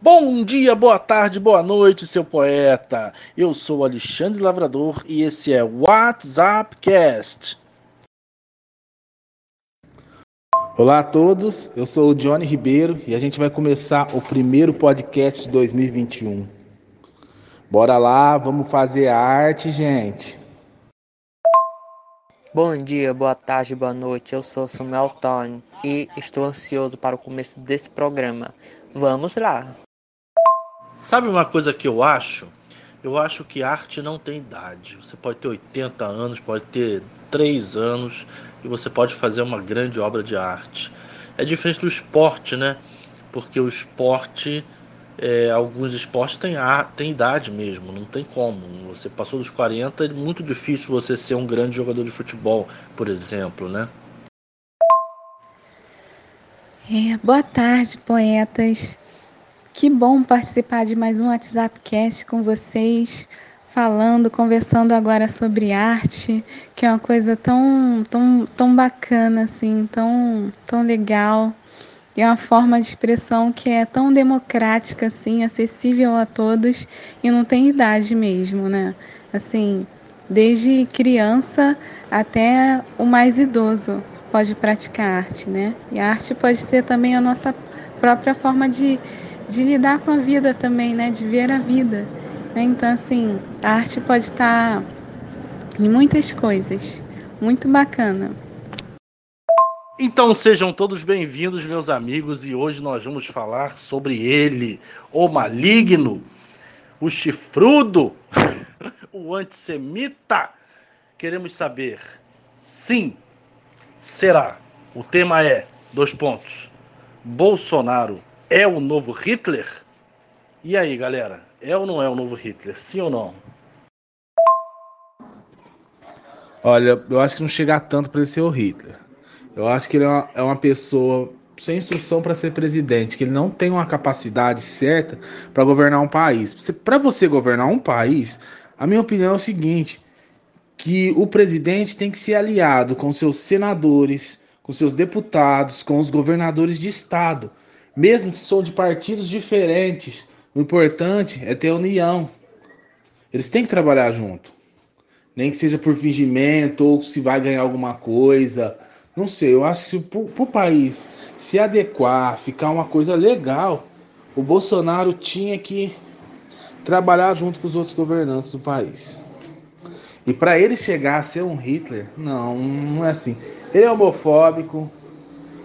Bom dia, boa tarde, boa noite, seu poeta. Eu sou Alexandre Lavrador e esse é WhatsApp Cast. Olá a todos, eu sou o Johnny Ribeiro e a gente vai começar o primeiro podcast de 2021. Bora lá, vamos fazer arte, gente. Bom dia, boa tarde, boa noite. Eu sou Samuel Tony e estou ansioso para o começo desse programa. Vamos lá! Sabe uma coisa que eu acho? Eu acho que arte não tem idade. Você pode ter 80 anos, pode ter 3 anos e você pode fazer uma grande obra de arte. É diferente do esporte, né? Porque o esporte, é, alguns esportes têm, têm idade mesmo, não tem como. Você passou dos 40, é muito difícil você ser um grande jogador de futebol, por exemplo, né? É, boa tarde, poetas. Que bom participar de mais um WhatsApp Cast com vocês, falando, conversando agora sobre arte, que é uma coisa tão, tão, tão bacana, assim, tão, tão legal. É uma forma de expressão que é tão democrática, assim, acessível a todos e não tem idade mesmo, né? Assim, desde criança até o mais idoso pode praticar arte, né? E a arte pode ser também a nossa própria forma de de lidar com a vida também, né? De ver a vida. Né? Então, assim, a arte pode estar em muitas coisas. Muito bacana. Então sejam todos bem-vindos, meus amigos, e hoje nós vamos falar sobre ele, o maligno, o chifrudo, o antissemita. Queremos saber, sim, será. O tema é, dois pontos, Bolsonaro é o novo Hitler? E aí, galera? É ou não é o novo Hitler? Sim ou não? Olha, eu acho que não chegar tanto para ele ser o Hitler. Eu acho que ele é uma, é uma pessoa sem instrução para ser presidente, que ele não tem uma capacidade certa para governar um país. Para você governar um país, a minha opinião é o seguinte: que o presidente tem que ser aliado com seus senadores, com seus deputados, com os governadores de estado mesmo que são de partidos diferentes, o importante é ter união. Eles têm que trabalhar junto. Nem que seja por fingimento ou se vai ganhar alguma coisa. Não sei, eu acho que para o país se adequar, ficar uma coisa legal, o Bolsonaro tinha que trabalhar junto com os outros governantes do país. E para ele chegar a ser um Hitler, não, não é assim. Ele é homofóbico,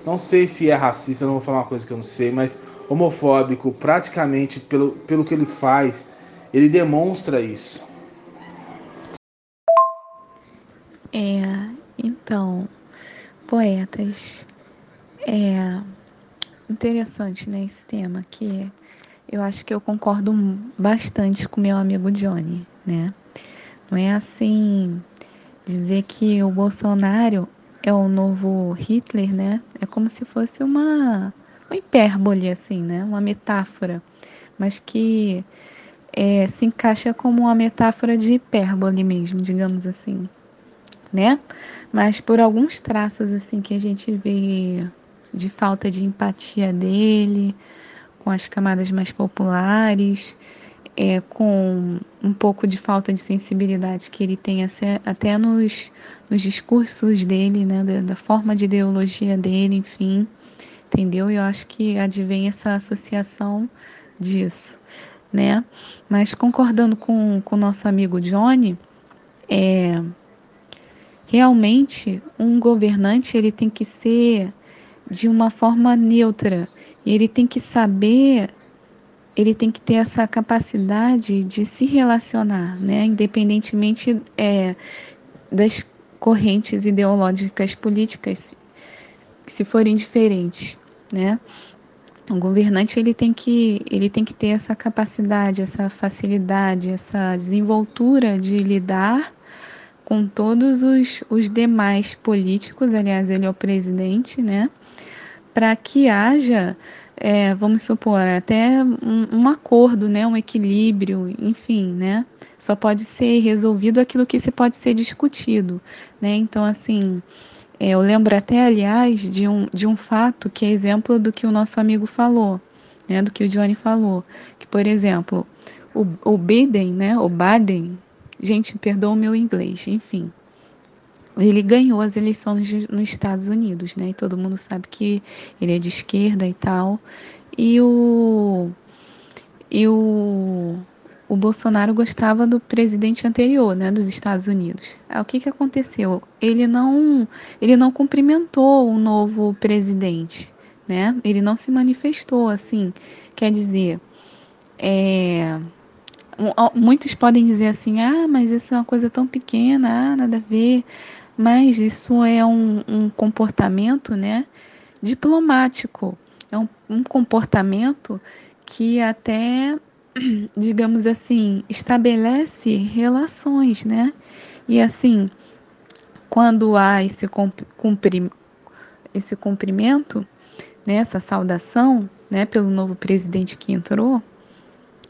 não sei se é racista, não vou falar uma coisa que eu não sei, mas homofóbico, praticamente pelo, pelo que ele faz, ele demonstra isso. É, então, poetas, é interessante, né, esse tema, que eu acho que eu concordo bastante com meu amigo Johnny, né? Não é assim dizer que o Bolsonaro é o novo Hitler, né? É como se fosse uma, uma hipérbole, assim, né? Uma metáfora, mas que é, se encaixa como uma metáfora de hipérbole mesmo, digamos assim, né? Mas por alguns traços, assim, que a gente vê de falta de empatia dele com as camadas mais populares, é, com um pouco de falta de sensibilidade que ele tem até nos, nos discursos dele, né, da, da, forma de ideologia dele, enfim, entendeu? E eu acho que advém essa associação disso, né? Mas concordando com o nosso amigo Johnny, é, realmente um governante ele tem que ser de uma forma neutra ele tem que saber ele tem que ter essa capacidade de se relacionar, né? independentemente é, das correntes ideológicas políticas, se forem diferentes. Né? O governante ele tem, que, ele tem que ter essa capacidade, essa facilidade, essa desenvoltura de lidar com todos os, os demais políticos, aliás, ele é o presidente, né? Para que haja é, vamos supor, até um, um, acordo, né, um equilíbrio, enfim, né? Só pode ser resolvido aquilo que se pode ser discutido, né? Então, assim, é, eu lembro até, aliás, de um, de um fato que é exemplo do que o nosso amigo falou. né, do que o Johnny falou, que por exemplo, o, o Biden, né, o Biden, gente, perdoa o meu inglês, enfim, ele ganhou as eleições nos Estados Unidos, né? E todo mundo sabe que ele é de esquerda e tal. E o e o, o Bolsonaro gostava do presidente anterior, né, dos Estados Unidos. Aí, o que que aconteceu? Ele não ele não cumprimentou o novo presidente, né? Ele não se manifestou assim. Quer dizer, é, muitos podem dizer assim, ah, mas isso é uma coisa tão pequena, ah, nada a ver mas isso é um, um comportamento né, diplomático, é um, um comportamento que até, digamos assim, estabelece relações, né? E assim, quando há esse, cumpri, esse cumprimento, né, essa saudação né, pelo novo presidente que entrou,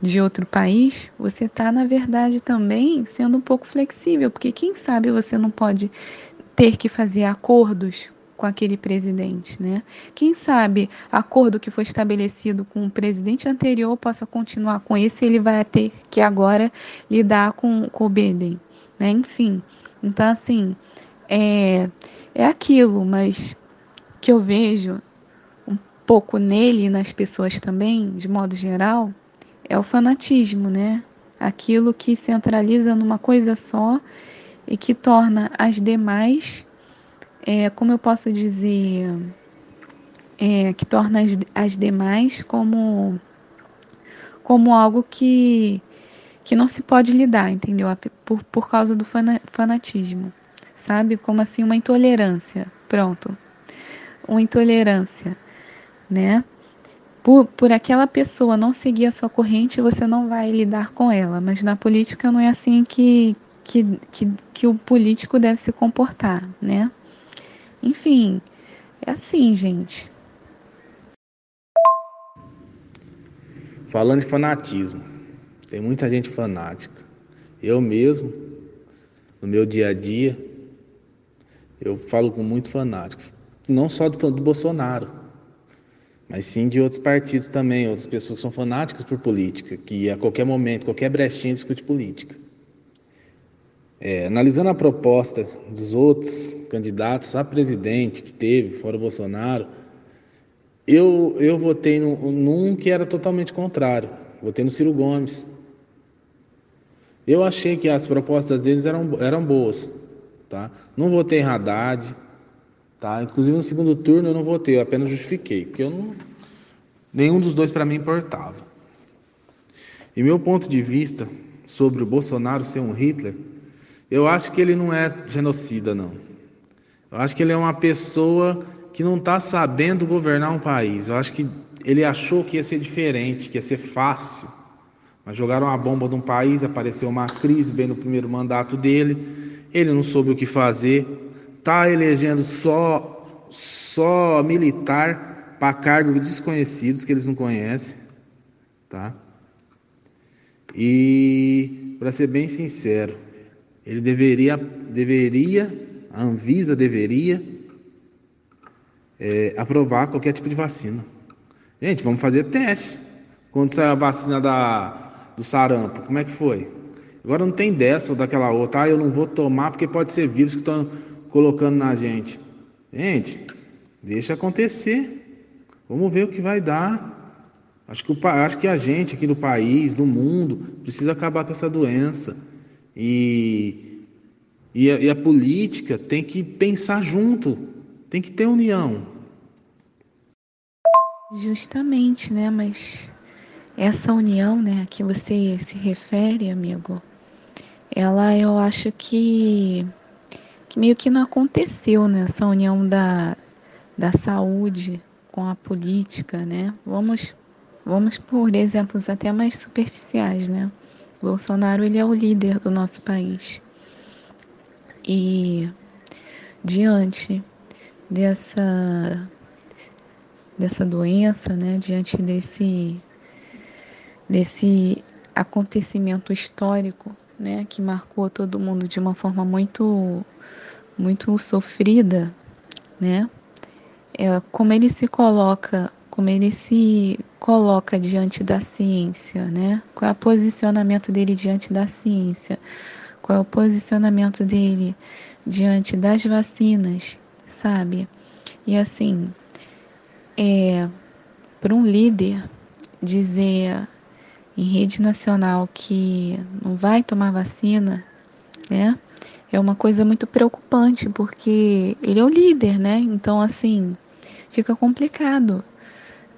de outro país, você está, na verdade, também sendo um pouco flexível, porque quem sabe você não pode ter que fazer acordos com aquele presidente, né? Quem sabe acordo que foi estabelecido com o presidente anterior possa continuar com esse, ele vai ter que agora lidar com, com o Biden, né? Enfim, então assim é, é aquilo, mas que eu vejo um pouco nele e nas pessoas também, de modo geral, é o fanatismo, né? Aquilo que centraliza numa coisa só e que torna as demais, é, como eu posso dizer, é, que torna as, as demais como, como algo que, que não se pode lidar, entendeu? Por, por causa do fanatismo, sabe? Como assim, uma intolerância. Pronto. Uma intolerância, né? Por, por aquela pessoa não seguir a sua corrente, você não vai lidar com ela. Mas na política não é assim que, que, que, que o político deve se comportar, né? Enfim, é assim, gente. Falando de fanatismo, tem muita gente fanática. Eu mesmo, no meu dia a dia, eu falo com muito fanático. Não só do, do Bolsonaro, mas sim de outros partidos também, outras pessoas que são fanáticas por política, que a qualquer momento, qualquer brechinha discute política. É, analisando a proposta dos outros candidatos a presidente que teve, fora o Bolsonaro, eu, eu votei no, num que era totalmente contrário. Votei no Ciro Gomes. Eu achei que as propostas deles eram, eram boas. Tá? Não votei em Haddad, Tá? Inclusive no segundo turno eu não votei, eu apenas justifiquei, porque eu não, nenhum dos dois para mim importava. E meu ponto de vista sobre o Bolsonaro ser um Hitler, eu acho que ele não é genocida, não. Eu acho que ele é uma pessoa que não está sabendo governar um país. Eu acho que ele achou que ia ser diferente, que ia ser fácil. Mas jogaram a bomba de um país, apareceu uma crise bem no primeiro mandato dele, ele não soube o que fazer, está elegendo só, só militar para cargos desconhecidos que eles não conhecem, tá? E para ser bem sincero, ele deveria, deveria, a Anvisa deveria é, aprovar qualquer tipo de vacina. Gente, vamos fazer teste. Quando saiu a vacina da, do sarampo, como é que foi? Agora não tem dessa ou daquela outra. Ah, eu não vou tomar porque pode ser vírus que estão colocando na gente. Gente, deixa acontecer. Vamos ver o que vai dar. Acho que, o, acho que a gente aqui do país, do mundo, precisa acabar com essa doença. E, e, a, e a política tem que pensar junto, tem que ter união. Justamente, né? Mas essa união, né, a que você se refere, amigo, ela eu acho que que meio que não aconteceu nessa união da, da saúde com a política, né? Vamos, vamos por exemplos até mais superficiais, né? Bolsonaro ele é o líder do nosso país e diante dessa dessa doença, né? Diante desse desse acontecimento histórico, né? Que marcou todo mundo de uma forma muito muito sofrida, né? É, como ele se coloca como ele se coloca diante da ciência, né? Qual é o posicionamento dele diante da ciência? Qual é o posicionamento dele diante das vacinas, sabe? E assim, é, para um líder dizer em rede nacional que não vai tomar vacina, né? É uma coisa muito preocupante, porque ele é o líder, né? Então, assim, fica complicado.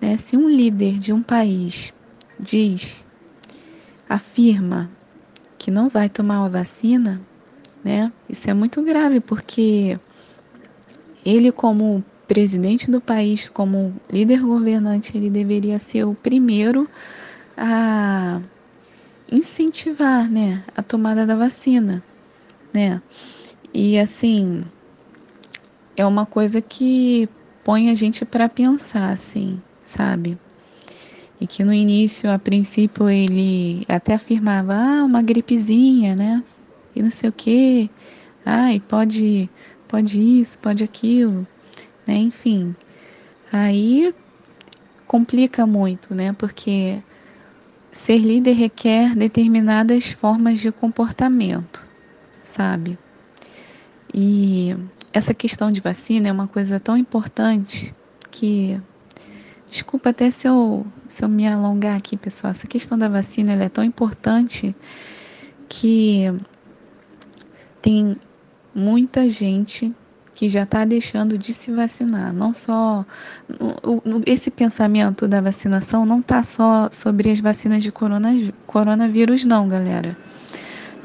Né? Se um líder de um país diz, afirma que não vai tomar a vacina, né? Isso é muito grave, porque ele, como presidente do país, como líder governante, ele deveria ser o primeiro a incentivar, né, a tomada da vacina, né? E assim, é uma coisa que põe a gente para pensar, assim, sabe? E que no início, a princípio, ele até afirmava, ah, uma gripezinha, né? E não sei o quê. Ai, pode, pode isso, pode aquilo, né? Enfim. Aí complica muito, né? Porque ser líder requer determinadas formas de comportamento, sabe? E essa questão de vacina é uma coisa tão importante que Desculpa até se eu, se eu me alongar aqui, pessoal. Essa questão da vacina é tão importante que tem muita gente que já está deixando de se vacinar. Não só esse pensamento da vacinação não está só sobre as vacinas de corona, coronavírus, não, galera.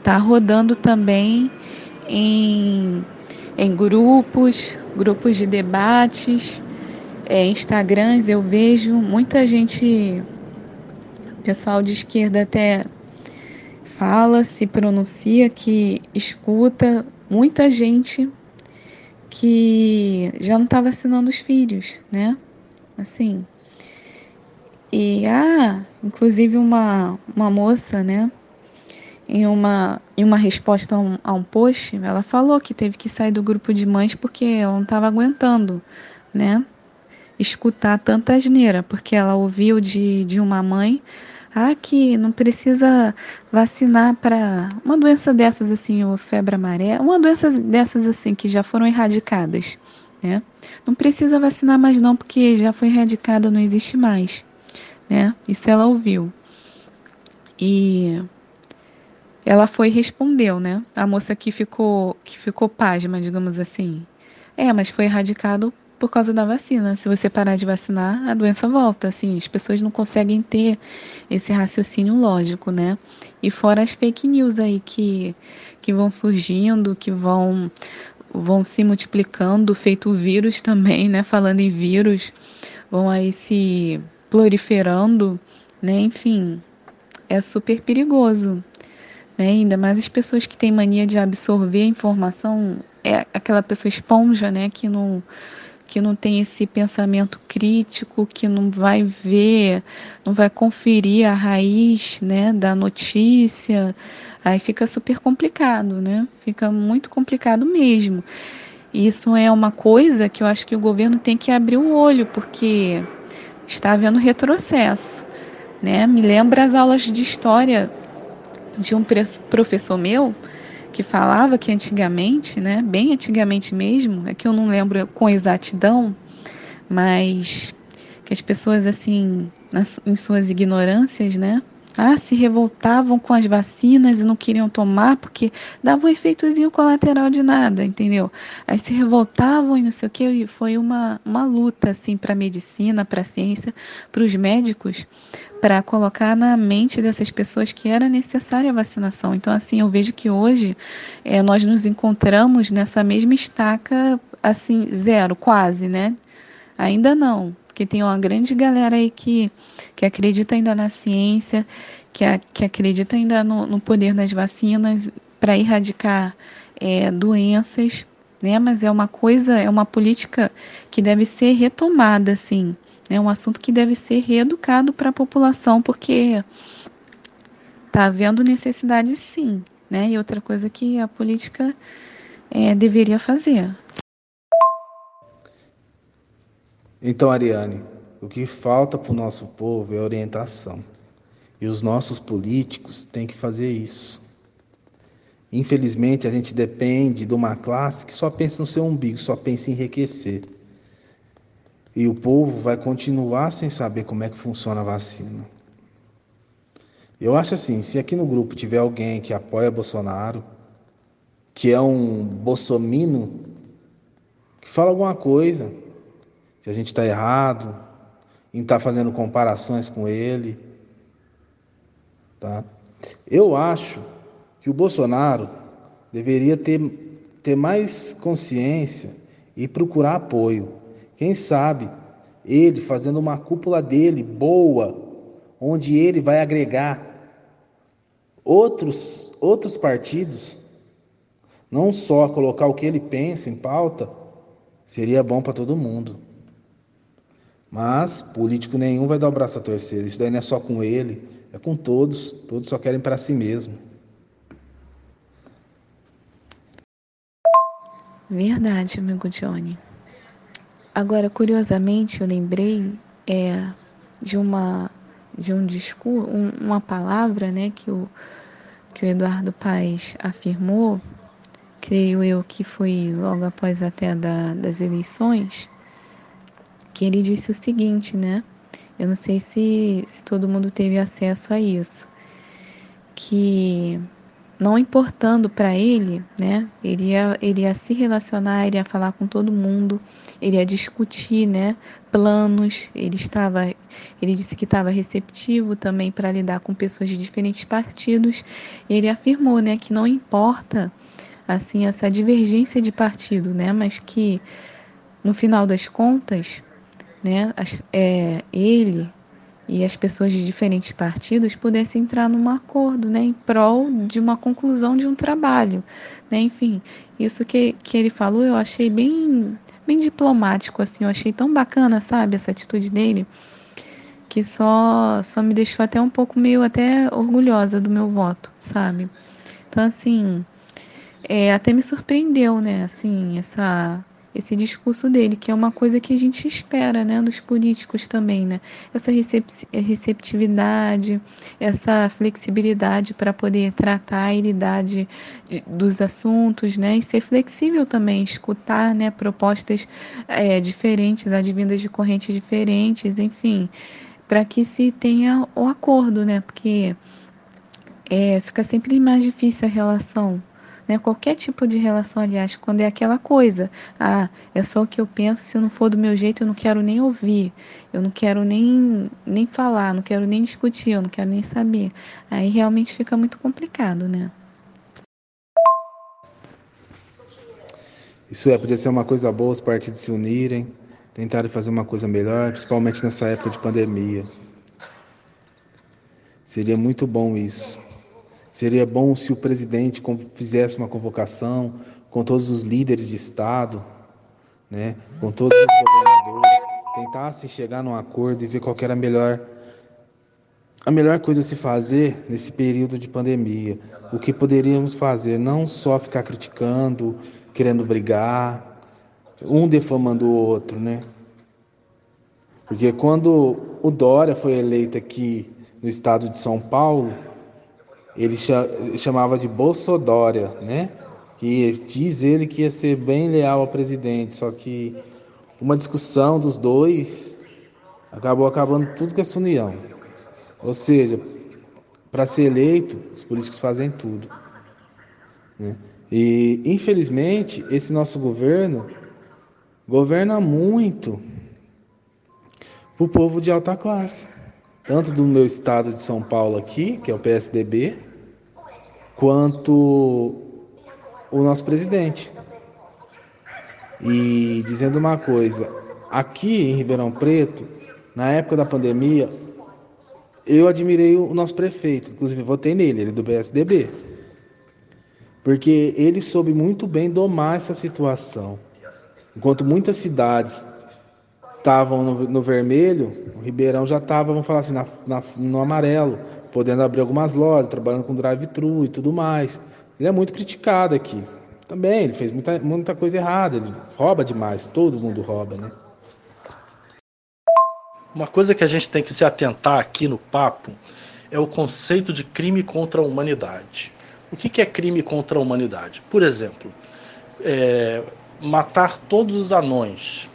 Está rodando também em, em grupos, grupos de debates é, Instagrams eu vejo muita gente, pessoal de esquerda até fala, se pronuncia, que escuta muita gente que já não está vacinando os filhos, né? Assim. E ah, inclusive uma, uma moça, né? Em uma, em uma resposta a um, a um post, ela falou que teve que sair do grupo de mães porque ela não estava aguentando, né? escutar tanta asneira, porque ela ouviu de, de uma mãe ah, que não precisa vacinar para uma doença dessas assim, ou febre amarela, uma doença dessas assim que já foram erradicadas, né? Não precisa vacinar mais não, porque já foi erradicada, não existe mais, né? Isso ela ouviu. E ela foi e respondeu, né? A moça que ficou que ficou pasma, digamos assim. É, mas foi erradicado por causa da vacina. Se você parar de vacinar, a doença volta. Assim, as pessoas não conseguem ter esse raciocínio lógico, né? E fora as fake news aí que, que vão surgindo, que vão vão se multiplicando, feito vírus também, né? Falando em vírus, vão aí se proliferando, né? Enfim, é super perigoso. Né? Ainda mais as pessoas que têm mania de absorver a informação, é aquela pessoa esponja, né? Que não que não tem esse pensamento crítico, que não vai ver, não vai conferir a raiz né, da notícia, aí fica super complicado, né? Fica muito complicado mesmo. Isso é uma coisa que eu acho que o governo tem que abrir o olho, porque está havendo retrocesso. Né? Me lembra as aulas de história de um professor meu, que falava que antigamente, né, bem antigamente mesmo, é que eu não lembro com exatidão, mas que as pessoas assim, nas, em suas ignorâncias, né, ah, se revoltavam com as vacinas e não queriam tomar porque dava um efeitozinho colateral de nada, entendeu? Aí se revoltavam e não sei o que, e foi uma, uma luta assim para a medicina, para a ciência, para os médicos, para colocar na mente dessas pessoas que era necessária a vacinação. Então, assim, eu vejo que hoje é, nós nos encontramos nessa mesma estaca, assim, zero, quase, né? Ainda não, porque tem uma grande galera aí que, que acredita ainda na ciência, que, a, que acredita ainda no, no poder das vacinas para erradicar é, doenças, né? Mas é uma coisa, é uma política que deve ser retomada, assim. É um assunto que deve ser reeducado para a população, porque está havendo necessidade sim, né? E outra coisa que a política é, deveria fazer. Então, Ariane, o que falta para o nosso povo é orientação. E os nossos políticos têm que fazer isso. Infelizmente, a gente depende de uma classe que só pensa no seu umbigo, só pensa em enriquecer. E o povo vai continuar sem saber como é que funciona a vacina. Eu acho assim, se aqui no grupo tiver alguém que apoia Bolsonaro, que é um bolsomino, que fala alguma coisa, se a gente está errado, em estar tá fazendo comparações com ele, tá? Eu acho que o Bolsonaro deveria ter, ter mais consciência e procurar apoio. Quem sabe ele fazendo uma cúpula dele boa, onde ele vai agregar outros, outros partidos, não só colocar o que ele pensa em pauta, seria bom para todo mundo. Mas político nenhum vai dar o braço a torcer. Isso daí não é só com ele, é com todos. Todos só querem para si mesmo. Verdade, amigo Johnny. Agora, curiosamente, eu lembrei é, de uma de um discurso, um, uma palavra, né, que o que o Eduardo Paes afirmou, creio eu que foi logo após até da, das eleições, que ele disse o seguinte, né? Eu não sei se, se todo mundo teve acesso a isso, que não importando para ele, né? Ele ia, ele ia se relacionar, ele ia falar com todo mundo, ele ia discutir, né? Planos. Ele estava, ele disse que estava receptivo também para lidar com pessoas de diferentes partidos. Ele afirmou, né, que não importa assim essa divergência de partido, né? Mas que no final das contas, né? É, ele e as pessoas de diferentes partidos pudessem entrar num acordo, né, em prol de uma conclusão de um trabalho, né, enfim, isso que, que ele falou eu achei bem, bem diplomático, assim, eu achei tão bacana, sabe, essa atitude dele, que só, só me deixou até um pouco meio até orgulhosa do meu voto, sabe, então, assim, é, até me surpreendeu, né, assim, essa esse discurso dele, que é uma coisa que a gente espera, né, dos políticos também, né? Essa receptividade, essa flexibilidade para poder tratar e lidar de, de, dos assuntos, né? E ser flexível também, escutar, né, propostas é, diferentes, advindas de correntes diferentes, enfim, para que se tenha o acordo, né? Porque é, fica sempre mais difícil a relação né? Qualquer tipo de relação, aliás, quando é aquela coisa, ah, é só o que eu penso, se não for do meu jeito, eu não quero nem ouvir, eu não quero nem, nem falar, não quero nem discutir, eu não quero nem saber. Aí realmente fica muito complicado, né? Isso é, podia ser uma coisa boa os partidos se unirem, tentarem fazer uma coisa melhor, principalmente nessa época de pandemia. Seria muito bom isso. Seria bom se o presidente fizesse uma convocação com todos os líderes de Estado, né, com todos os governadores, tentasse chegar num acordo e ver qual era a melhor, a melhor coisa a se fazer nesse período de pandemia. O que poderíamos fazer, não só ficar criticando, querendo brigar, um defamando o outro, né? Porque quando o Dória foi eleito aqui no estado de São Paulo, ele chamava de Bolsodória, né? Que diz ele que ia ser bem leal ao presidente, só que uma discussão dos dois acabou acabando tudo com essa união. Ou seja, para ser eleito, os políticos fazem tudo. Né? E, infelizmente, esse nosso governo governa muito para o povo de alta classe. Tanto do meu estado de São Paulo aqui, que é o PSDB, quanto o nosso presidente. E dizendo uma coisa, aqui em Ribeirão Preto, na época da pandemia, eu admirei o nosso prefeito, inclusive votei nele, ele é do PSDB. Porque ele soube muito bem domar essa situação. Enquanto muitas cidades estavam no, no, vermelho, o Ribeirão já estava, vamos falar assim, na, na, no amarelo podendo abrir algumas lojas, trabalhando com drive-thru e tudo mais. Ele é muito criticado aqui. Também, ele fez muita, muita coisa errada, ele rouba demais, todo mundo rouba, né? Uma coisa que a gente tem que se atentar aqui no papo é o conceito de crime contra a humanidade. O que é crime contra a humanidade? Por exemplo, é, matar todos os anões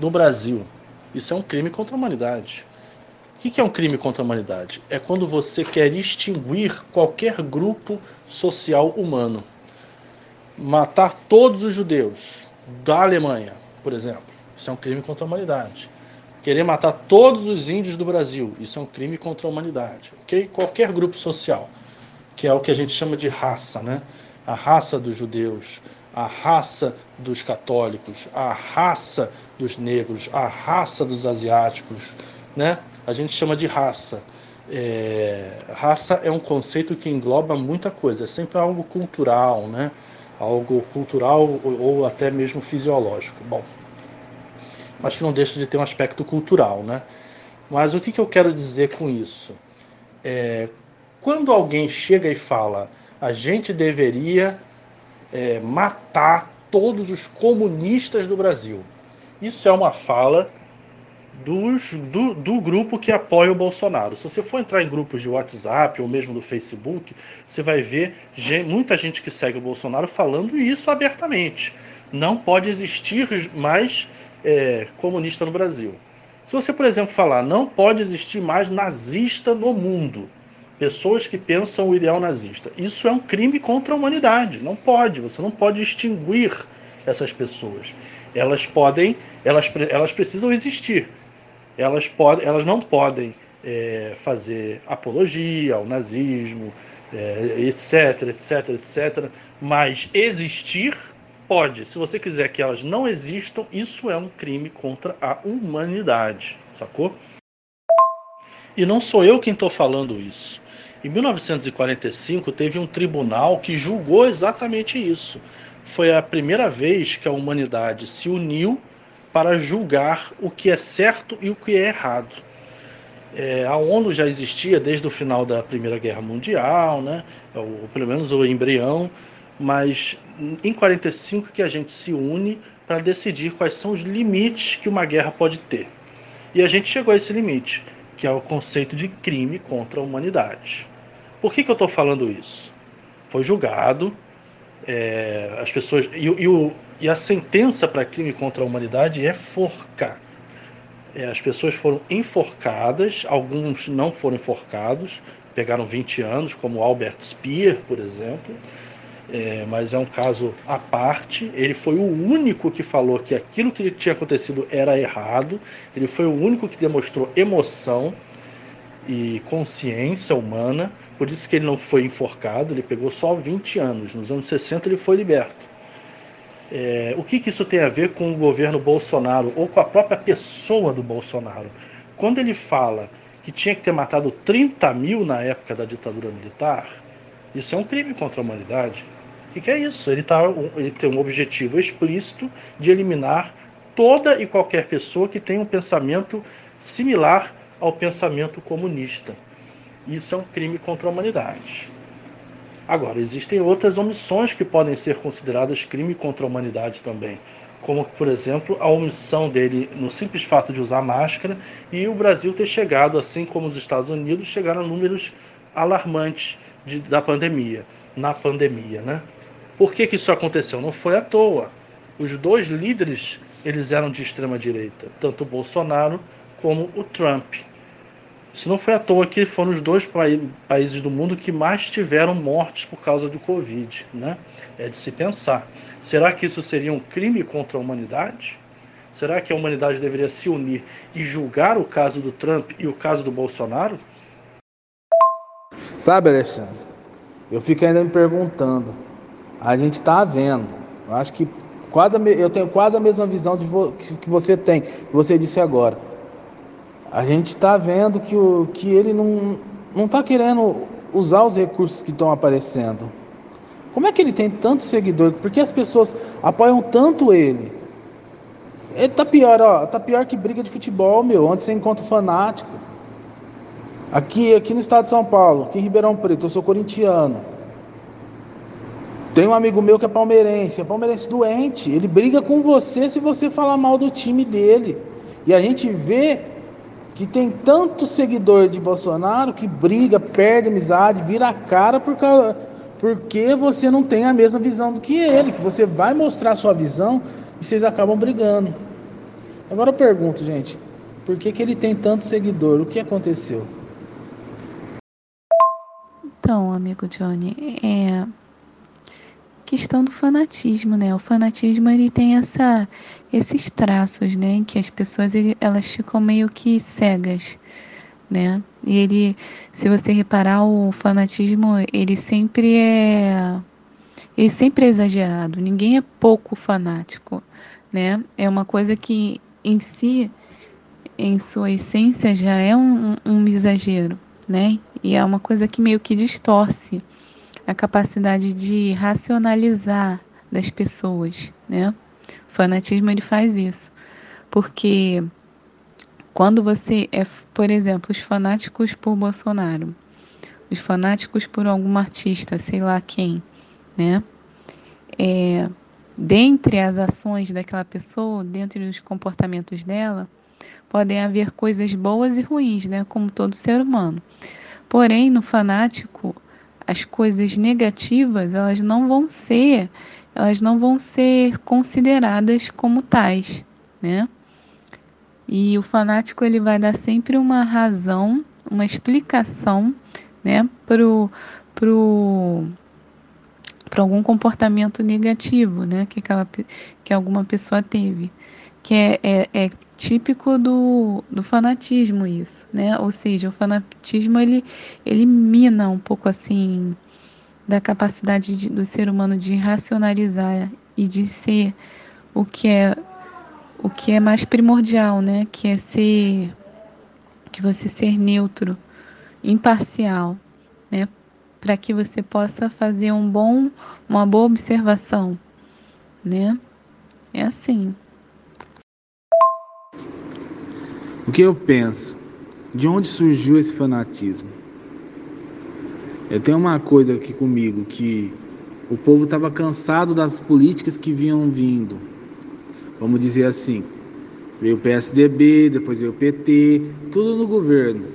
do Brasil. Isso é um crime contra a humanidade. O que é um crime contra a humanidade? É quando você quer extinguir qualquer grupo social humano. Matar todos os judeus da Alemanha, por exemplo. Isso é um crime contra a humanidade. Querer matar todos os índios do Brasil, isso é um crime contra a humanidade, ok? Qualquer grupo social, que é o que a gente chama de raça, né? A raça dos judeus, a raça dos católicos, a raça dos negros, a raça dos asiáticos, né? A gente chama de raça. É... raça é um conceito que engloba muita coisa, é sempre algo cultural, né? Algo cultural ou, ou até mesmo fisiológico. Bom, mas que não deixa de ter um aspecto cultural, né? Mas o que, que eu quero dizer com isso? É, quando alguém chega e fala a gente deveria é, matar todos os comunistas do Brasil, isso é uma fala dos, do, do grupo que apoia o Bolsonaro. Se você for entrar em grupos de WhatsApp ou mesmo do Facebook, você vai ver gente, muita gente que segue o Bolsonaro falando isso abertamente. Não pode existir mais é, comunista no Brasil. Se você, por exemplo, falar não pode existir mais nazista no mundo, pessoas que pensam o ideal nazista, isso é um crime contra a humanidade. Não pode, você não pode extinguir essas pessoas. Elas podem, elas, elas precisam existir. Elas, podem, elas não podem é, fazer apologia ao nazismo, é, etc, etc, etc. Mas existir Pode, se você quiser que elas não existam, isso é um crime contra a humanidade, sacou? E não sou eu quem estou falando isso. Em 1945 teve um tribunal que julgou exatamente isso. Foi a primeira vez que a humanidade se uniu para julgar o que é certo e o que é errado. É, a ONU já existia desde o final da Primeira Guerra Mundial, né? ou pelo menos o embrião, mas em 45 que a gente se une para decidir quais são os limites que uma guerra pode ter. E a gente chegou a esse limite, que é o conceito de crime contra a humanidade. Por que, que eu estou falando isso? Foi julgado, é, as pessoas e, e, o, e a sentença para crime contra a humanidade é forcar. É, as pessoas foram enforcadas, alguns não foram enforcados, pegaram 20 anos, como Albert Speer, por exemplo é, mas é um caso à parte. Ele foi o único que falou que aquilo que tinha acontecido era errado. Ele foi o único que demonstrou emoção e consciência humana. Por isso que ele não foi enforcado. Ele pegou só 20 anos. Nos anos 60 ele foi liberto. É, o que, que isso tem a ver com o governo Bolsonaro ou com a própria pessoa do Bolsonaro? Quando ele fala que tinha que ter matado 30 mil na época da ditadura militar, isso é um crime contra a humanidade. O que, que, é isso? Ele, tá, ele tem um objetivo explícito de eliminar toda e qualquer pessoa que tenha um pensamento similar ao pensamento comunista. Isso é um crime contra a humanidade. Agora, existem outras omissões que podem ser consideradas crime contra a humanidade também, como, por exemplo, a omissão dele no simples fato de usar máscara e o Brasil ter chegado, assim como os Estados Unidos, chegaram a números alarmantes de, da pandemia, na pandemia, né? Por que, que isso aconteceu? Não foi à toa. Os dois líderes eles eram de extrema direita, tanto o Bolsonaro como o Trump. Isso não foi à toa que foram os dois países do mundo que mais tiveram mortes por causa do Covid. Né? É de se pensar. Será que isso seria um crime contra a humanidade? Será que a humanidade deveria se unir e julgar o caso do Trump e o caso do Bolsonaro? Sabe, Alexandre, eu fico ainda me perguntando a gente está vendo. Eu acho que quase eu tenho quase a mesma visão de vo, que, que você tem, que você disse agora. A gente está vendo que, o, que ele não está querendo usar os recursos que estão aparecendo. Como é que ele tem tanto seguidor? Por que as pessoas apoiam tanto ele? Ele tá pior, ó, tá pior que briga de futebol, meu, onde você encontra fanático. Aqui, aqui no estado de São Paulo, aqui em Ribeirão Preto, eu sou corintiano. Tem um amigo meu que é palmeirense, é palmeirense doente. Ele briga com você se você falar mal do time dele. E a gente vê que tem tanto seguidor de Bolsonaro que briga, perde amizade, vira a cara por causa, porque você não tem a mesma visão do que ele, que você vai mostrar a sua visão e vocês acabam brigando. Agora eu pergunto, gente, por que, que ele tem tanto seguidor? O que aconteceu? Então, amigo Johnny, é questão do fanatismo, né? O fanatismo ele tem essa, esses traços, né? Que as pessoas ele, elas ficam meio que cegas, né? E ele, se você reparar, o fanatismo ele sempre é, ele sempre é exagerado. Ninguém é pouco fanático, né? É uma coisa que em si, em sua essência, já é um, um exagero, né? E é uma coisa que meio que distorce a capacidade de racionalizar das pessoas, né? O fanatismo ele faz isso, porque quando você é, por exemplo, os fanáticos por Bolsonaro, os fanáticos por algum artista, sei lá quem, né? É, dentre as ações daquela pessoa, dentre os comportamentos dela, podem haver coisas boas e ruins, né? Como todo ser humano. Porém, no fanático, as coisas negativas, elas não vão ser, elas não vão ser consideradas como tais, né? E o fanático ele vai dar sempre uma razão, uma explicação, né, pro pro para algum comportamento negativo, né, que aquela que alguma pessoa teve, que é, é, é típico do, do fanatismo isso, né? Ou seja, o fanatismo ele elimina um pouco assim da capacidade de, do ser humano de racionalizar e de ser o que é o que é mais primordial, né? Que é ser que você ser neutro, imparcial, né? Para que você possa fazer um bom, uma boa observação, né? É assim. O que eu penso? De onde surgiu esse fanatismo? Eu tenho uma coisa aqui comigo que o povo estava cansado das políticas que vinham vindo. Vamos dizer assim, veio o PSDB, depois veio o PT, tudo no governo.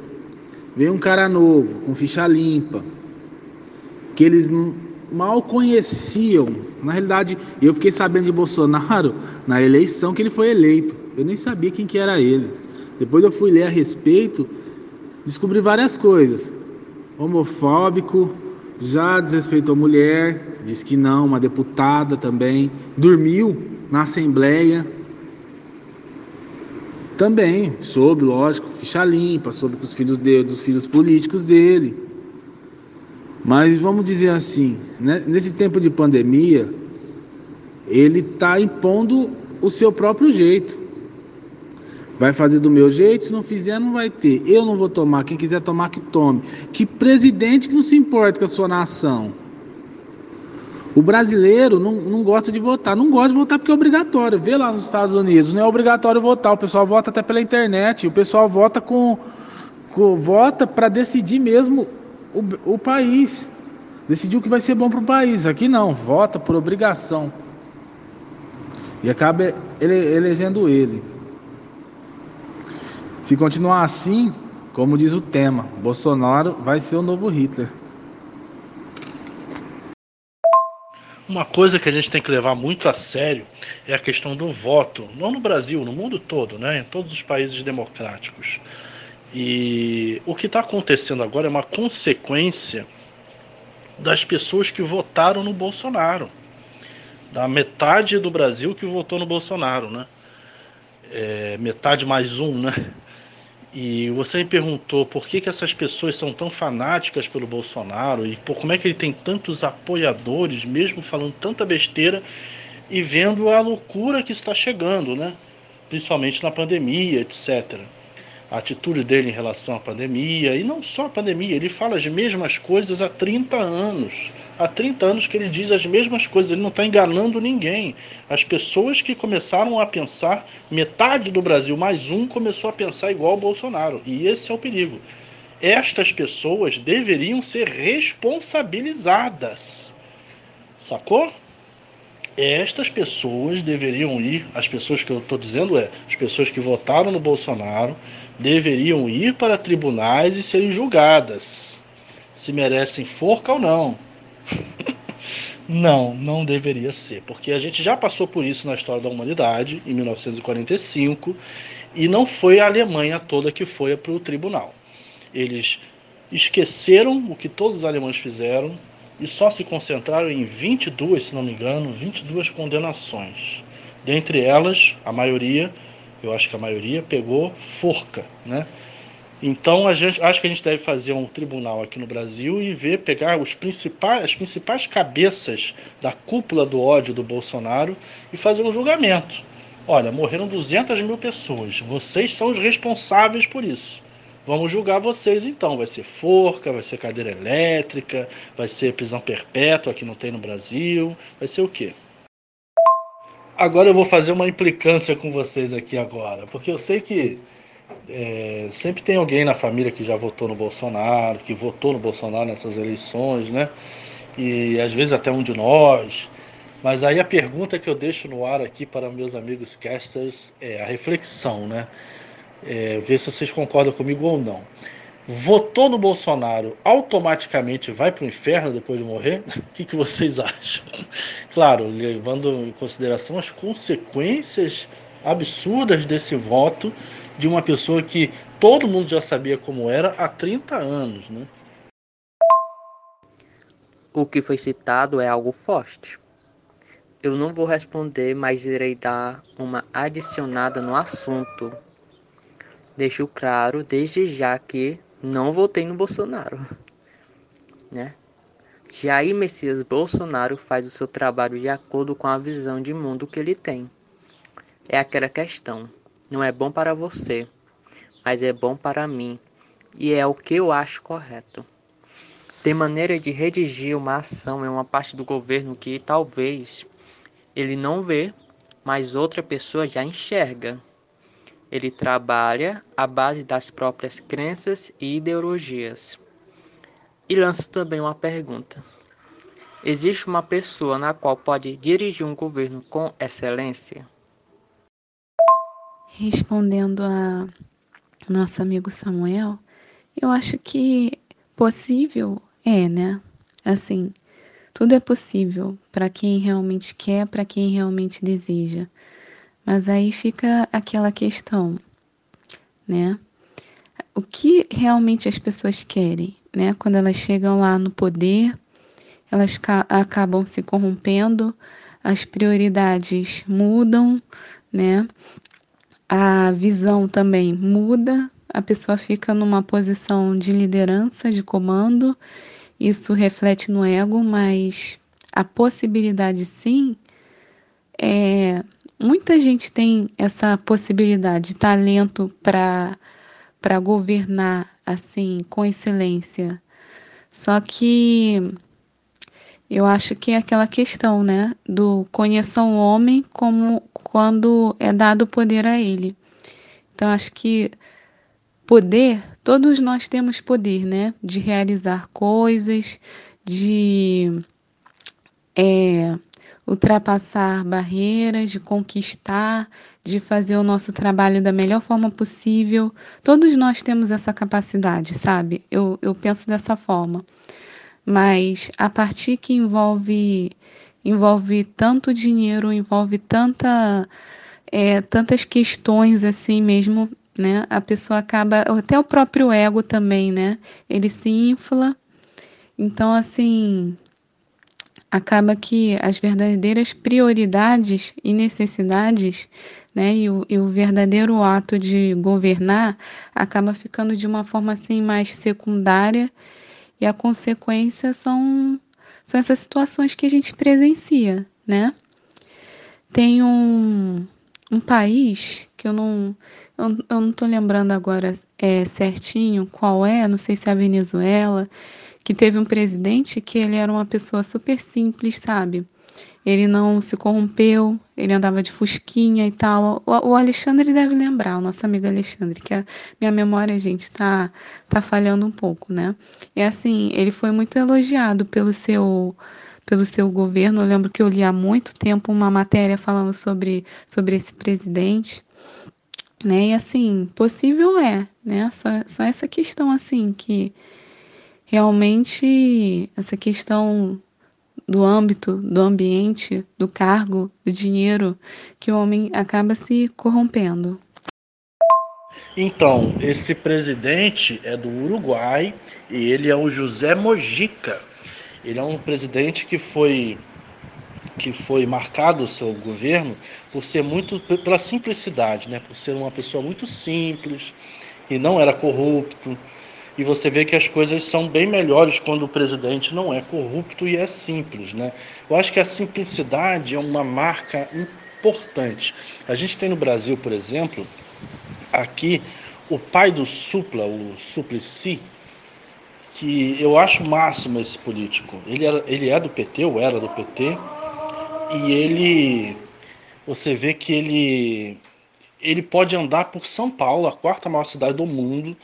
Veio um cara novo, com ficha limpa, que eles mal conheciam. Na realidade, eu fiquei sabendo de Bolsonaro na eleição que ele foi eleito. Eu nem sabia quem que era ele. Depois eu fui ler a respeito, descobri várias coisas. Homofóbico, já desrespeitou mulher, diz que não, uma deputada também, dormiu na Assembleia. Também soube, lógico, ficha limpa, soube com os filhos dele, dos filhos políticos dele. Mas vamos dizer assim, né, nesse tempo de pandemia, ele está impondo o seu próprio jeito. Vai fazer do meu jeito, se não fizer, não vai ter. Eu não vou tomar, quem quiser tomar, que tome. Que presidente que não se importa com a sua nação? O brasileiro não, não gosta de votar. Não gosta de votar porque é obrigatório. Vê lá nos Estados Unidos, não é obrigatório votar. O pessoal vota até pela internet. O pessoal vota com. com vota para decidir mesmo o, o país. Decidir o que vai ser bom para o país. Aqui não, vota por obrigação. E acaba ele, elegendo ele. Se continuar assim, como diz o tema, Bolsonaro vai ser o novo Hitler. Uma coisa que a gente tem que levar muito a sério é a questão do voto, não no Brasil, no mundo todo, né? em todos os países democráticos. E o que está acontecendo agora é uma consequência das pessoas que votaram no Bolsonaro, da metade do Brasil que votou no Bolsonaro, né? É, metade mais um, né? E você me perguntou por que, que essas pessoas são tão fanáticas pelo Bolsonaro e por como é que ele tem tantos apoiadores, mesmo falando tanta besteira e vendo a loucura que está chegando, né? Principalmente na pandemia, etc a atitude dele em relação à pandemia, e não só a pandemia, ele fala as mesmas coisas há 30 anos. Há 30 anos que ele diz as mesmas coisas, ele não está enganando ninguém. As pessoas que começaram a pensar, metade do Brasil mais um começou a pensar igual o Bolsonaro, e esse é o perigo. Estas pessoas deveriam ser responsabilizadas. Sacou? estas pessoas deveriam ir, as pessoas que eu estou dizendo é, as pessoas que votaram no Bolsonaro deveriam ir para tribunais e serem julgadas se merecem forca ou não. não, não deveria ser, porque a gente já passou por isso na história da humanidade, em 1945, e não foi a Alemanha toda que foi para o tribunal. Eles esqueceram o que todos os alemães fizeram e só se concentraram em 22, se não me engano, 22 condenações. Dentre elas, a maioria, eu acho que a maioria pegou forca, né? Então, a gente, acho que a gente deve fazer um tribunal aqui no Brasil e ver, pegar os principais, as principais cabeças da cúpula do ódio do Bolsonaro e fazer um julgamento. Olha, morreram 200 mil pessoas. Vocês são os responsáveis por isso. Vamos julgar vocês então. Vai ser forca, vai ser cadeira elétrica, vai ser prisão perpétua que não tem no Brasil. Vai ser o quê? Agora eu vou fazer uma implicância com vocês aqui agora, porque eu sei que é, sempre tem alguém na família que já votou no Bolsonaro, que votou no Bolsonaro nessas eleições, né? E às vezes até um de nós. Mas aí a pergunta que eu deixo no ar aqui para meus amigos casters é a reflexão, né? é, ver se vocês concordam comigo ou não. Votou no Bolsonaro, automaticamente vai para o inferno depois de morrer? O que, que vocês acham? Claro, levando em consideração as consequências absurdas desse voto de uma pessoa que todo mundo já sabia como era há 30 anos, né? O que foi citado é algo forte. Eu não vou responder, mas irei dar uma adicionada no assunto deixo claro desde já que não votei no Bolsonaro, né? Jair Messias Bolsonaro faz o seu trabalho de acordo com a visão de mundo que ele tem. É aquela questão, não é bom para você, mas é bom para mim, e é o que eu acho correto. Tem maneira de redigir uma ação em uma parte do governo que talvez ele não vê, mas outra pessoa já enxerga. Ele trabalha à base das próprias crenças e ideologias. E lanço também uma pergunta: Existe uma pessoa na qual pode dirigir um governo com excelência? Respondendo a nosso amigo Samuel, eu acho que possível é, né? Assim, tudo é possível para quem realmente quer, para quem realmente deseja. Mas aí fica aquela questão, né? O que realmente as pessoas querem, né? Quando elas chegam lá no poder, elas acabam se corrompendo, as prioridades mudam, né? A visão também muda, a pessoa fica numa posição de liderança, de comando, isso reflete no ego, mas a possibilidade sim é muita gente tem essa possibilidade, talento para para governar assim com excelência. Só que eu acho que é aquela questão, né, do conheçam o homem como quando é dado poder a ele. Então acho que poder, todos nós temos poder, né, de realizar coisas, de é, ultrapassar barreiras, de conquistar, de fazer o nosso trabalho da melhor forma possível. Todos nós temos essa capacidade, sabe? Eu, eu penso dessa forma. Mas a partir que envolve envolve tanto dinheiro, envolve tanta é, tantas questões assim mesmo, né? A pessoa acaba até o próprio ego também, né? Ele se infla. Então assim, acaba que as verdadeiras prioridades e necessidades, né, e o, e o verdadeiro ato de governar acaba ficando de uma forma assim mais secundária e a consequência são, são essas situações que a gente presencia, né? Tem um, um país que eu não eu, eu não estou lembrando agora é, certinho qual é, não sei se é a Venezuela, que teve um presidente que ele era uma pessoa super simples, sabe? Ele não se corrompeu, ele andava de fusquinha e tal. O, o Alexandre deve lembrar, o nosso amigo Alexandre, que a minha memória, gente, tá, tá falhando um pouco, né? E assim, ele foi muito elogiado pelo seu pelo seu governo. Eu lembro que eu li há muito tempo uma matéria falando sobre, sobre esse presidente. Né? E assim, possível é, né? Só, só essa questão assim que realmente essa questão do âmbito, do ambiente, do cargo, do dinheiro, que o homem acaba se corrompendo. Então, esse presidente é do Uruguai e ele é o José Mojica. Ele é um presidente que foi que foi marcado o seu governo por ser muito pela simplicidade, né? Por ser uma pessoa muito simples e não era corrupto, e você vê que as coisas são bem melhores quando o presidente não é corrupto e é simples, né? Eu acho que a simplicidade é uma marca importante. A gente tem no Brasil, por exemplo, aqui o pai do Supla, o Suplicy, que eu acho máximo esse político. Ele, era, ele é do PT, ou era do PT, e ele, você vê que ele, ele pode andar por São Paulo, a quarta maior cidade do mundo,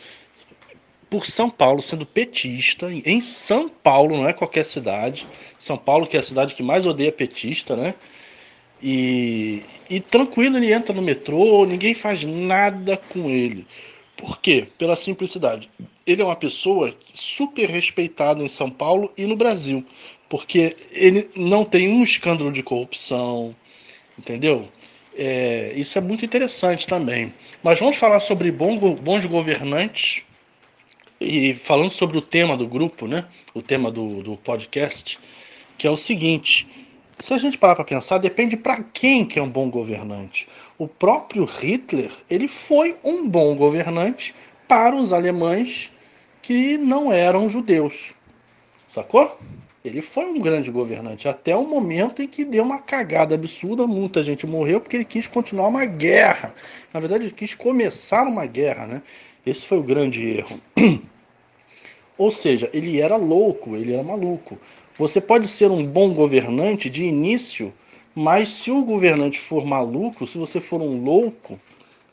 por São Paulo, sendo petista, em São Paulo, não é qualquer cidade. São Paulo, que é a cidade que mais odeia petista, né? E, e tranquilo, ele entra no metrô, ninguém faz nada com ele. Por quê? Pela simplicidade. Ele é uma pessoa super respeitada em São Paulo e no Brasil, porque ele não tem um escândalo de corrupção, entendeu? É, isso é muito interessante também. Mas vamos falar sobre bons governantes e falando sobre o tema do grupo, né? O tema do, do podcast, que é o seguinte: se a gente parar para pensar, depende para quem que é um bom governante. O próprio Hitler, ele foi um bom governante para os alemães que não eram judeus. Sacou? Ele foi um grande governante até o momento em que deu uma cagada absurda, muita gente morreu porque ele quis continuar uma guerra. Na verdade, ele quis começar uma guerra, né? Esse foi o grande erro. Ou seja, ele era louco, ele era maluco. Você pode ser um bom governante de início, mas se o governante for maluco, se você for um louco,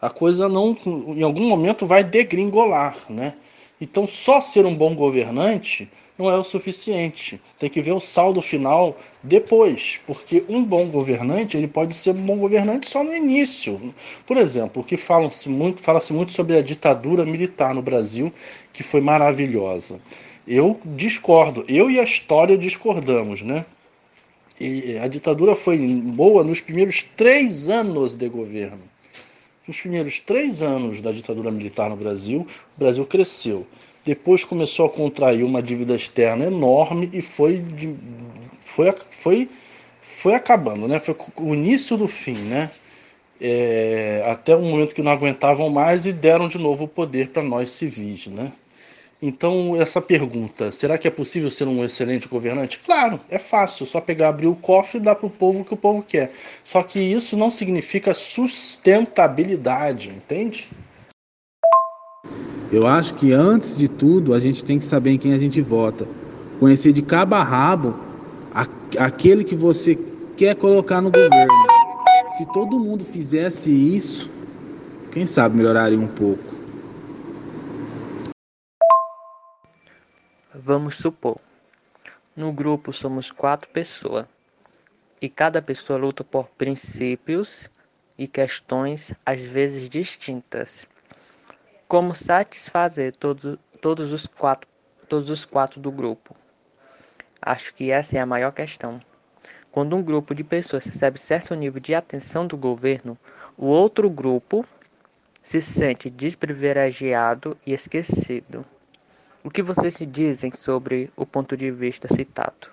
a coisa não, em algum momento vai degringolar, né? Então, só ser um bom governante não é o suficiente. Tem que ver o saldo final depois, porque um bom governante ele pode ser um bom governante só no início. Por exemplo, o que fala-se muito, fala-se muito sobre a ditadura militar no Brasil, que foi maravilhosa. Eu discordo. Eu e a história discordamos, né? E a ditadura foi boa nos primeiros três anos de governo nos primeiros três anos da ditadura militar no Brasil, o Brasil cresceu. Depois começou a contrair uma dívida externa enorme e foi, foi, foi, foi acabando, né? Foi o início do fim, né? É, até o momento que não aguentavam mais e deram de novo o poder para nós civis, né? Então, essa pergunta, será que é possível ser um excelente governante? Claro, é fácil, só pegar, abrir o cofre e dar para o povo o que o povo quer. Só que isso não significa sustentabilidade, entende? Eu acho que antes de tudo a gente tem que saber em quem a gente vota. Conhecer de cabo a rabo aquele que você quer colocar no governo. Se todo mundo fizesse isso, quem sabe melhoraria um pouco. Vamos supor, no grupo somos quatro pessoas e cada pessoa luta por princípios e questões às vezes distintas. Como satisfazer todos, todos, os quatro, todos os quatro do grupo? Acho que essa é a maior questão. Quando um grupo de pessoas recebe certo nível de atenção do governo, o outro grupo se sente desprivilegiado e esquecido. O que vocês dizem sobre o ponto de vista citado?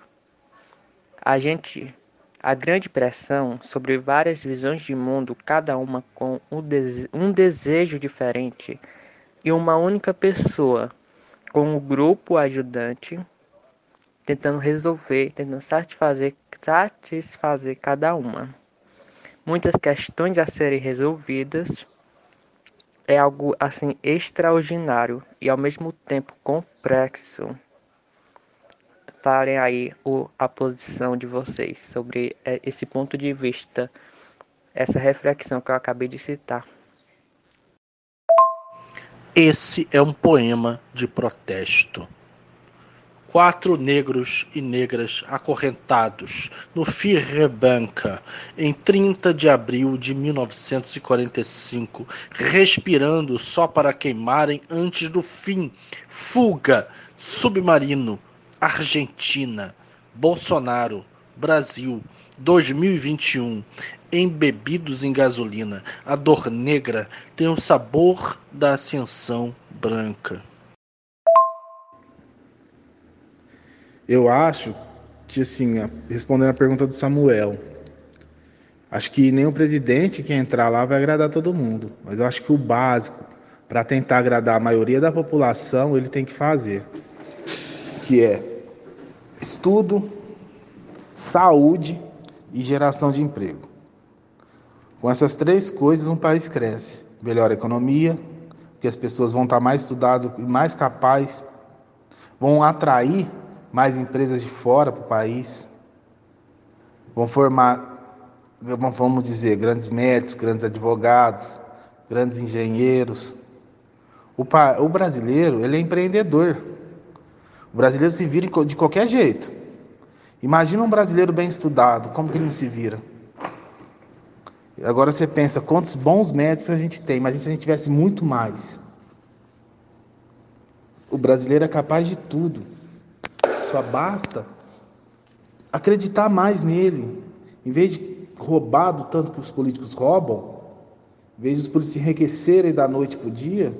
A gente, a grande pressão sobre várias visões de mundo, cada uma com um, dese um desejo diferente, e uma única pessoa com o um grupo ajudante tentando resolver, tentando satisfazer, satisfazer cada uma. Muitas questões a serem resolvidas é algo assim extraordinário e ao mesmo tempo complexo. Falem aí o, a posição de vocês sobre é, esse ponto de vista, essa reflexão que eu acabei de citar. Esse é um poema de protesto. quatro negros e negras acorrentados no Firrebanca em 30 de abril de 1945, respirando só para queimarem antes do fim. Fuga, submarino, Argentina, Bolsonaro, Brasil, 2021. Embebidos em gasolina, a dor negra tem o sabor da ascensão branca. Eu acho que, assim, respondendo a pergunta do Samuel, acho que nem o presidente que entrar lá vai agradar todo mundo, mas eu acho que o básico, para tentar agradar a maioria da população, ele tem que fazer, que é estudo, saúde e geração de emprego. Com essas três coisas, um país cresce. Melhora a economia, porque as pessoas vão estar mais estudadas e mais capazes, vão atrair mais empresas de fora para o país, vão formar, vamos dizer, grandes médicos, grandes advogados, grandes engenheiros. O, o brasileiro, ele é empreendedor. O brasileiro se vira de qualquer jeito. Imagina um brasileiro bem estudado, como que ele não se vira? Agora você pensa quantos bons médicos a gente tem, imagina se a gente tivesse muito mais. O brasileiro é capaz de tudo. Só basta acreditar mais nele. Em vez de roubar do tanto que os políticos roubam, em vez de os políticos se enriquecerem da noite para o dia,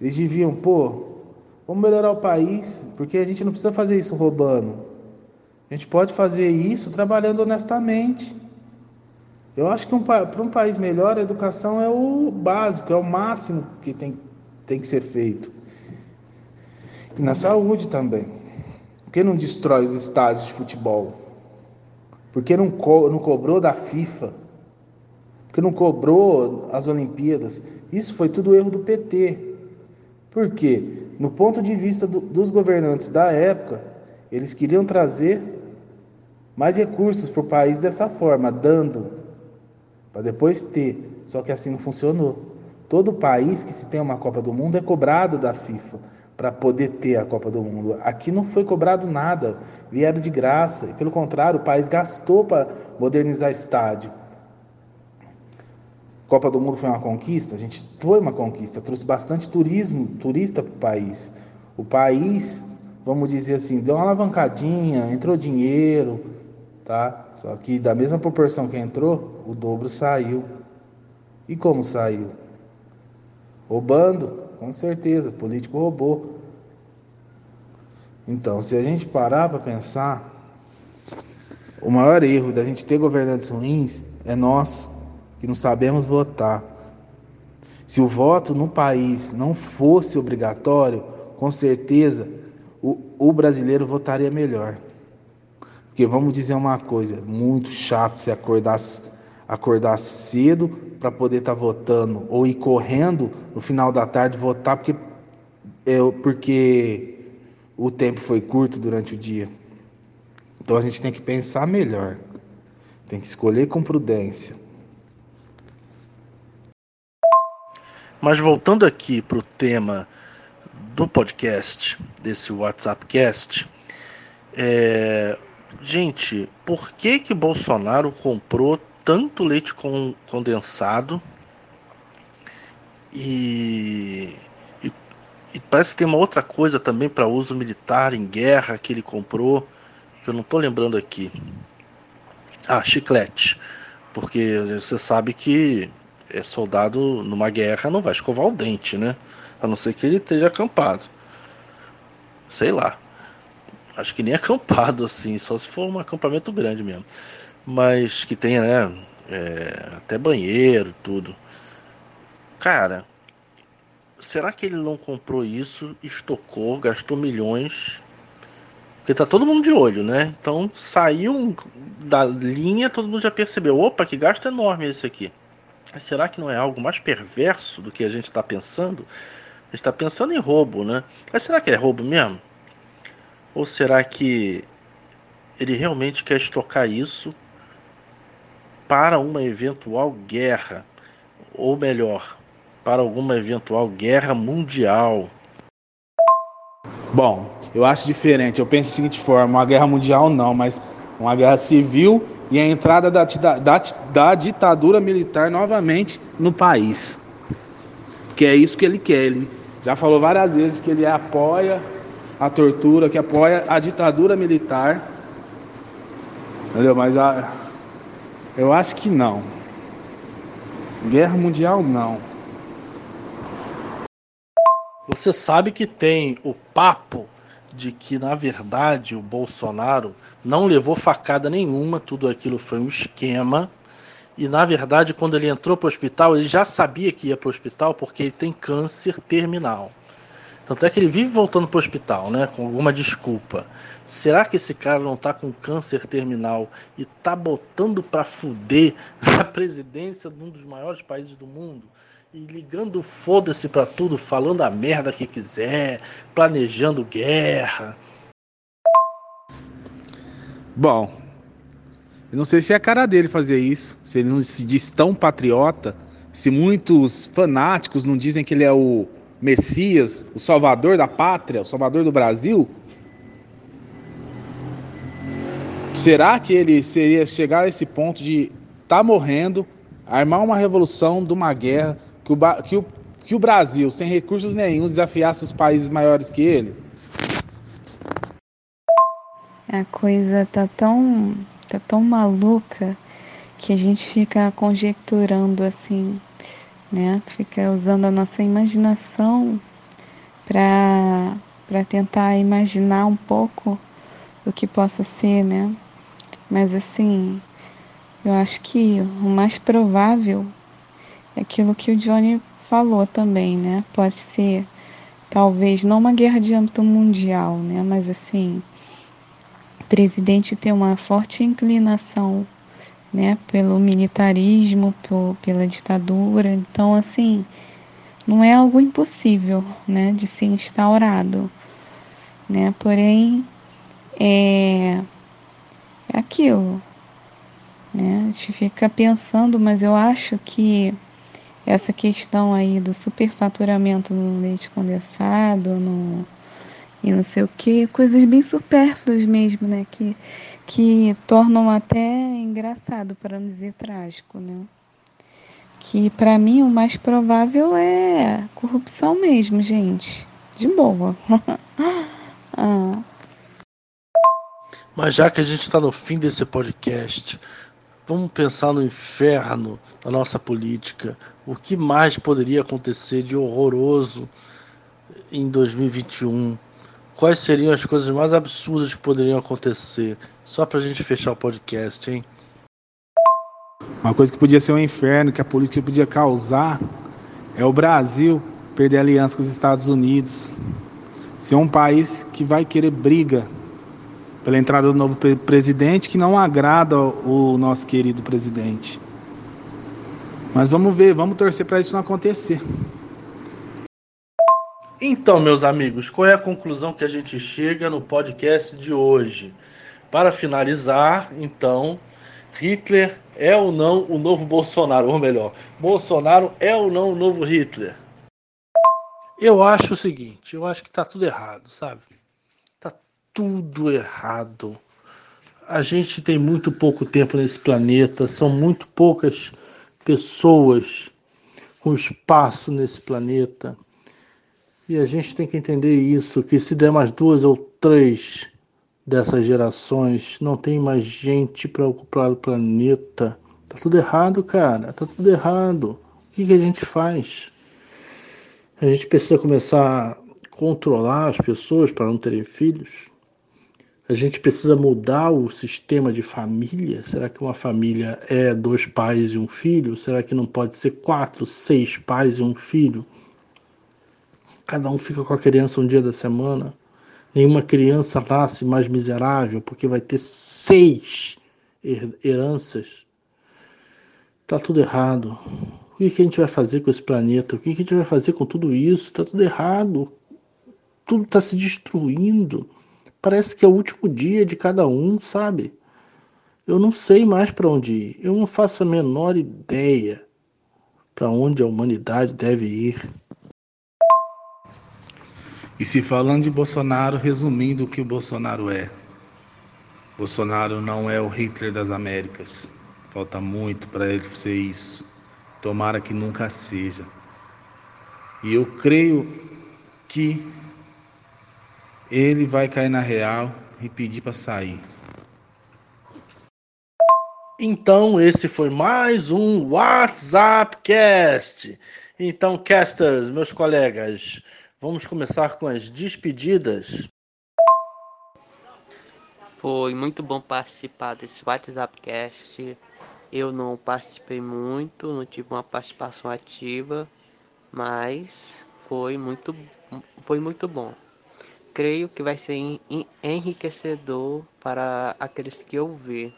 eles deviam, pô, vamos melhorar o país, porque a gente não precisa fazer isso roubando. A gente pode fazer isso trabalhando honestamente. Eu acho que um, para um país melhor, a educação é o básico, é o máximo que tem, tem que ser feito. E na saúde também. Por que não destrói os estádios de futebol? Por que não, co não cobrou da FIFA? Por que não cobrou as Olimpíadas? Isso foi tudo erro do PT. Por quê? No ponto de vista do, dos governantes da época, eles queriam trazer mais recursos para o país dessa forma, dando, para depois ter. Só que assim não funcionou. Todo país que se tem uma Copa do Mundo é cobrado da FIFA para poder ter a Copa do Mundo. Aqui não foi cobrado nada, vieram de graça. E pelo contrário, o país gastou para modernizar estádio. Copa do Mundo foi uma conquista? A gente foi uma conquista, trouxe bastante turismo, turista para o país. O país, vamos dizer assim, deu uma alavancadinha, entrou dinheiro, tá? Só que da mesma proporção que entrou, o dobro saiu. E como saiu? Roubando, com certeza, político roubou. Então, se a gente parar para pensar, o maior erro da gente ter governantes ruins é nós, que não sabemos votar. Se o voto no país não fosse obrigatório, com certeza o, o brasileiro votaria melhor. Porque vamos dizer uma coisa, muito chato se acordar, acordar cedo para poder estar tá votando ou ir correndo no final da tarde votar porque, é, porque o tempo foi curto durante o dia. Então a gente tem que pensar melhor, tem que escolher com prudência. Mas voltando aqui para o tema do podcast, desse WhatsApp Cast, é... gente, por que que Bolsonaro comprou tanto leite condensado e, e, e, parece que tem uma outra coisa também para uso militar em guerra que ele comprou, que eu não estou lembrando aqui. Ah, chiclete. Porque você sabe que é soldado numa guerra não vai escovar o dente, né? A não ser que ele esteja acampado. Sei lá. Acho que nem acampado assim, só se for um acampamento grande mesmo mas que tenha, né, é, até banheiro, tudo. Cara, será que ele não comprou isso, estocou, gastou milhões? Porque tá todo mundo de olho, né? Então saiu da linha, todo mundo já percebeu. Opa, que gasto enorme esse aqui. Mas será que não é algo mais perverso do que a gente está pensando? A gente está pensando em roubo, né? Mas será que é roubo mesmo? Ou será que ele realmente quer estocar isso para uma eventual guerra, ou melhor, para alguma eventual guerra mundial. Bom, Eu acho diferente. Eu penso da seguinte forma: uma guerra mundial não, mas uma guerra civil e a entrada da, da, da ditadura militar novamente no país. Porque é isso que ele quer. Ele já falou várias vezes que ele apoia a tortura, que apoia a ditadura militar. Entendeu? Mas a, eu acho que não. Guerra mundial não. Você sabe que tem o papo de que, na verdade, o Bolsonaro não levou facada nenhuma, tudo aquilo foi um esquema. E, na verdade, quando ele entrou para o hospital, ele já sabia que ia para o hospital porque ele tem câncer terminal. Tanto é que ele vive voltando para o hospital, né? Com alguma desculpa. Será que esse cara não está com câncer terminal e está botando para fuder a presidência de um dos maiores países do mundo? E ligando foda-se para tudo, falando a merda que quiser, planejando guerra. Bom, eu não sei se é a cara dele fazer isso, se ele não se diz tão patriota, se muitos fanáticos não dizem que ele é o Messias, o salvador da pátria, o salvador do Brasil? Será que ele seria chegar a esse ponto de estar tá morrendo, armar uma revolução de uma guerra, que o, que, o, que o Brasil, sem recursos nenhum, desafiasse os países maiores que ele? A coisa tá tão, tá tão maluca que a gente fica conjecturando assim né? Fica usando a nossa imaginação para tentar imaginar um pouco o que possa ser, né? Mas assim, eu acho que o mais provável é aquilo que o Johnny falou também, né? Pode ser talvez não uma guerra de âmbito mundial, né? Mas assim, o presidente ter uma forte inclinação né, pelo militarismo, por, pela ditadura. Então, assim, não é algo impossível, né, de ser instaurado, né? Porém, é, é aquilo, né? A gente fica pensando, mas eu acho que essa questão aí do superfaturamento no leite condensado, no e não sei o que, coisas bem supérfluas mesmo, né? Que, que tornam até engraçado, para não dizer trágico, né? Que para mim o mais provável é corrupção mesmo, gente. De boa. ah. Mas já que a gente está no fim desse podcast, vamos pensar no inferno da nossa política. O que mais poderia acontecer de horroroso em 2021? Quais seriam as coisas mais absurdas que poderiam acontecer? Só pra gente fechar o podcast, hein? Uma coisa que podia ser um inferno, que a política podia causar, é o Brasil perder aliança com os Estados Unidos. Ser um país que vai querer briga pela entrada do novo presidente, que não agrada o nosso querido presidente. Mas vamos ver, vamos torcer para isso não acontecer. Então, meus amigos, qual é a conclusão que a gente chega no podcast de hoje? Para finalizar, então, Hitler é ou não o novo Bolsonaro? Ou melhor, Bolsonaro é ou não o novo Hitler? Eu acho o seguinte, eu acho que tá tudo errado, sabe? Tá tudo errado. A gente tem muito pouco tempo nesse planeta, são muito poucas pessoas com espaço nesse planeta. E a gente tem que entender isso, que se der mais duas ou três dessas gerações, não tem mais gente para ocupar o planeta. Tá tudo errado, cara. Tá tudo errado. O que, que a gente faz? A gente precisa começar a controlar as pessoas para não terem filhos. A gente precisa mudar o sistema de família. Será que uma família é dois pais e um filho? Será que não pode ser quatro, seis pais e um filho? Cada um fica com a criança um dia da semana. Nenhuma criança nasce mais miserável porque vai ter seis heranças. Tá tudo errado. O que a gente vai fazer com esse planeta? O que a gente vai fazer com tudo isso? Tá tudo errado. Tudo está se destruindo. Parece que é o último dia de cada um, sabe? Eu não sei mais para onde ir. Eu não faço a menor ideia para onde a humanidade deve ir. E se falando de Bolsonaro, resumindo o que o Bolsonaro é. Bolsonaro não é o Hitler das Américas. Falta muito para ele ser isso. Tomara que nunca seja. E eu creio que ele vai cair na real e pedir para sair. Então, esse foi mais um WhatsApp Cast. Então, casters, meus colegas, vamos começar com as despedidas. Foi muito bom participar desse WhatsApp Cast. Eu não participei muito, não tive uma participação ativa, mas foi muito, foi muito bom. Creio que vai ser enriquecedor para aqueles que ouvir.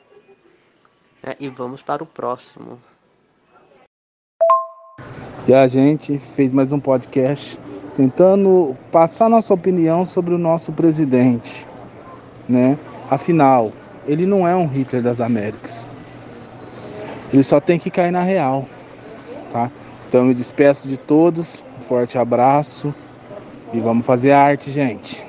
É, e vamos para o próximo. E a gente fez mais um podcast tentando passar nossa opinião sobre o nosso presidente, né? Afinal, ele não é um Hitler das Américas. Ele só tem que cair na real, tá? Então me despeço de todos, um forte abraço e vamos fazer arte, gente.